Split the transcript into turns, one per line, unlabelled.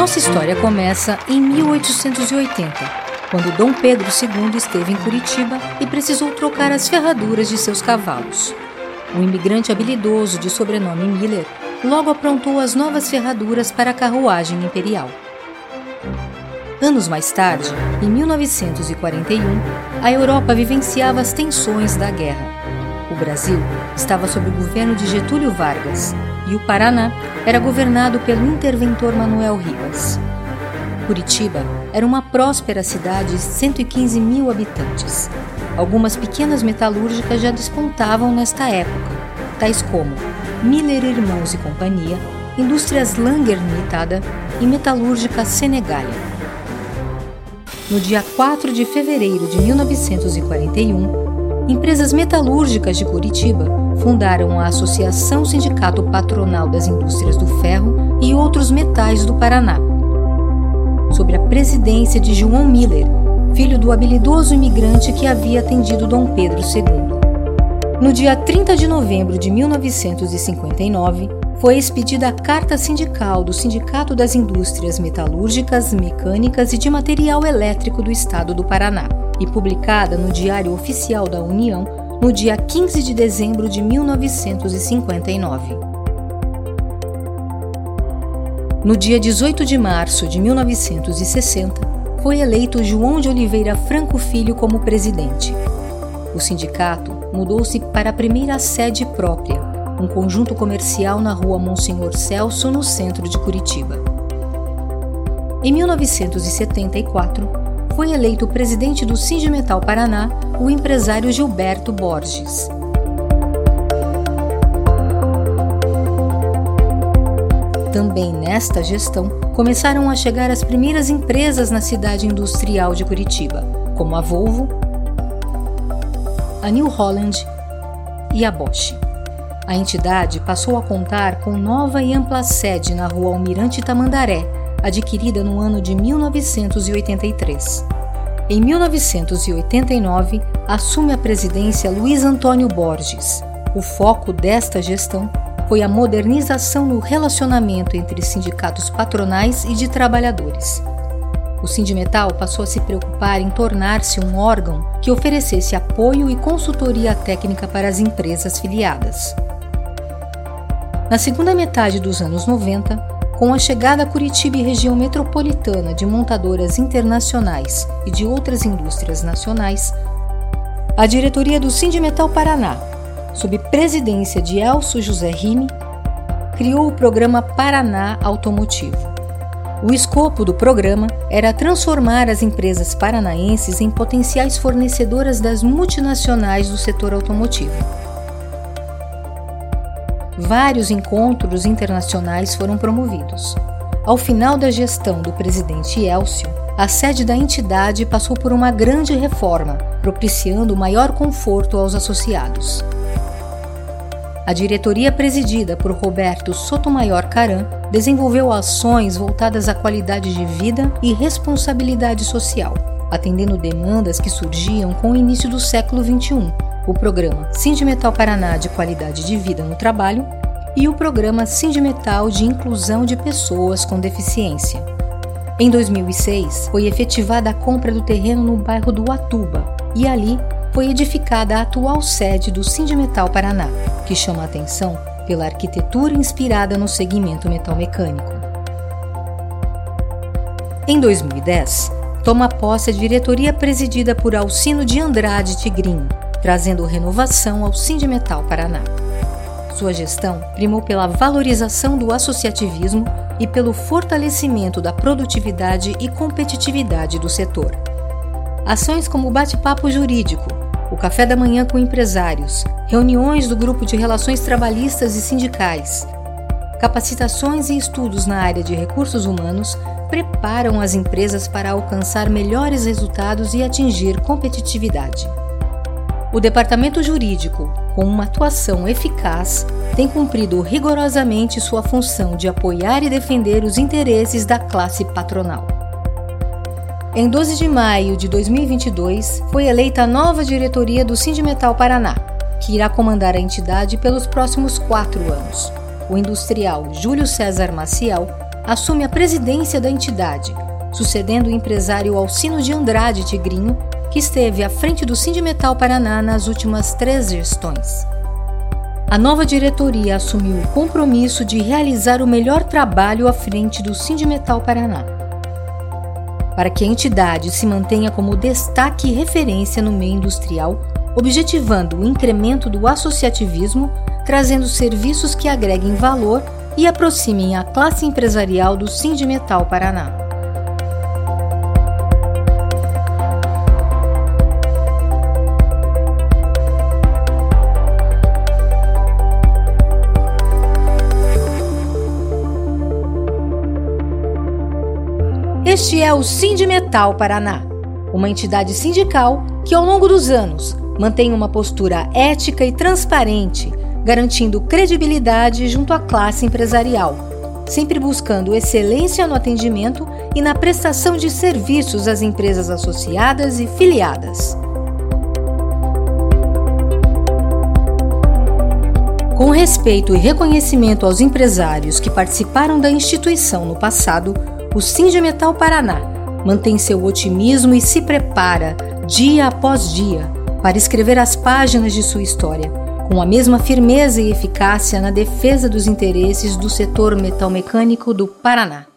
Nossa história começa em 1880, quando Dom Pedro II esteve em Curitiba e precisou trocar as ferraduras de seus cavalos. Um imigrante habilidoso de sobrenome Miller logo aprontou as novas ferraduras para a carruagem imperial. Anos mais tarde, em 1941, a Europa vivenciava as tensões da guerra. O Brasil estava sob o governo de Getúlio Vargas e o Paraná era governado pelo interventor Manuel Rivas. Curitiba era uma próspera cidade de 115 mil habitantes. Algumas pequenas metalúrgicas já despontavam nesta época, tais como Miller Irmãos e Companhia, Indústrias Langer Limitada e Metalúrgica Senegália. No dia 4 de fevereiro de 1941, empresas metalúrgicas de Curitiba fundaram a Associação Sindicato Patronal das Indústrias do Ferro e Outros Metais do Paraná, sob a presidência de João Miller, filho do habilidoso imigrante que havia atendido Dom Pedro II. No dia 30 de novembro de 1959, foi expedida a carta sindical do Sindicato das Indústrias Metalúrgicas, Mecânicas e de Material Elétrico do Estado do Paraná e publicada no Diário Oficial da União no dia 15 de dezembro de 1959. No dia 18 de março de 1960, foi eleito João de Oliveira Franco Filho como presidente. O sindicato mudou-se para a primeira sede própria, um conjunto comercial na rua Monsenhor Celso, no centro de Curitiba. Em 1974, foi eleito presidente do Sindimetal Paraná o empresário Gilberto Borges. Também nesta gestão começaram a chegar as primeiras empresas na cidade industrial de Curitiba, como a Volvo, a New Holland e a Bosch. A entidade passou a contar com nova e ampla sede na rua Almirante Tamandaré, adquirida no ano de 1983. Em 1989, assume a presidência Luiz Antônio Borges. O foco desta gestão foi a modernização no relacionamento entre sindicatos patronais e de trabalhadores. O Sindimetal passou a se preocupar em tornar-se um órgão que oferecesse apoio e consultoria técnica para as empresas filiadas. Na segunda metade dos anos 90, com a chegada a Curitiba e região metropolitana de montadoras internacionais e de outras indústrias nacionais, a diretoria do Sindimetal Paraná, sob presidência de Elcio José Rime, criou o programa Paraná Automotivo. O escopo do programa era transformar as empresas paranaenses em potenciais fornecedoras das multinacionais do setor automotivo vários encontros internacionais foram promovidos. Ao final da gestão do presidente Elcio, a sede da entidade passou por uma grande reforma, propiciando maior conforto aos associados. A diretoria presidida por Roberto Sotomayor Caran desenvolveu ações voltadas à qualidade de vida e responsabilidade social, atendendo demandas que surgiam com o início do século XXI, o programa Sindimetal Paraná de Qualidade de Vida no Trabalho e o programa Sindimetal de Inclusão de Pessoas com Deficiência. Em 2006, foi efetivada a compra do terreno no bairro do Atuba e ali foi edificada a atual sede do Sindimetal Paraná, que chama a atenção pela arquitetura inspirada no segmento metalmecânico. Em 2010, toma posse a diretoria presidida por Alcino de Andrade Tigrinho, trazendo renovação ao Sindimetal Paraná. Sua gestão primou pela valorização do associativismo e pelo fortalecimento da produtividade e competitividade do setor. Ações como o bate-papo jurídico, o café da manhã com empresários, reuniões do grupo de relações trabalhistas e sindicais, capacitações e estudos na área de recursos humanos preparam as empresas para alcançar melhores resultados e atingir competitividade. O departamento jurídico, com uma atuação eficaz, tem cumprido rigorosamente sua função de apoiar e defender os interesses da classe patronal. Em 12 de maio de 2022, foi eleita a nova diretoria do Sindimetal Paraná, que irá comandar a entidade pelos próximos quatro anos. O industrial Júlio César Maciel assume a presidência da entidade, sucedendo o empresário Alcino de Andrade Tigrinho, que esteve à frente do Sindimetal Paraná nas últimas três gestões. A nova diretoria assumiu o compromisso de realizar o melhor trabalho à frente do Sindimetal Paraná. Para que a entidade se mantenha como destaque e referência no meio industrial, objetivando o incremento do associativismo, trazendo serviços que agreguem valor e aproximem a classe empresarial do Sindimetal Paraná. Este é o Sindimetal Paraná, uma entidade sindical que, ao longo dos anos, mantém uma postura ética e transparente, garantindo credibilidade junto à classe empresarial, sempre buscando excelência no atendimento e na prestação de serviços às empresas associadas e filiadas. Com respeito e reconhecimento aos empresários que participaram da instituição no passado, o Sindimetal Paraná mantém seu otimismo e se prepara, dia após dia, para escrever as páginas de sua história, com a mesma firmeza e eficácia na defesa dos interesses do setor metalmecânico do Paraná.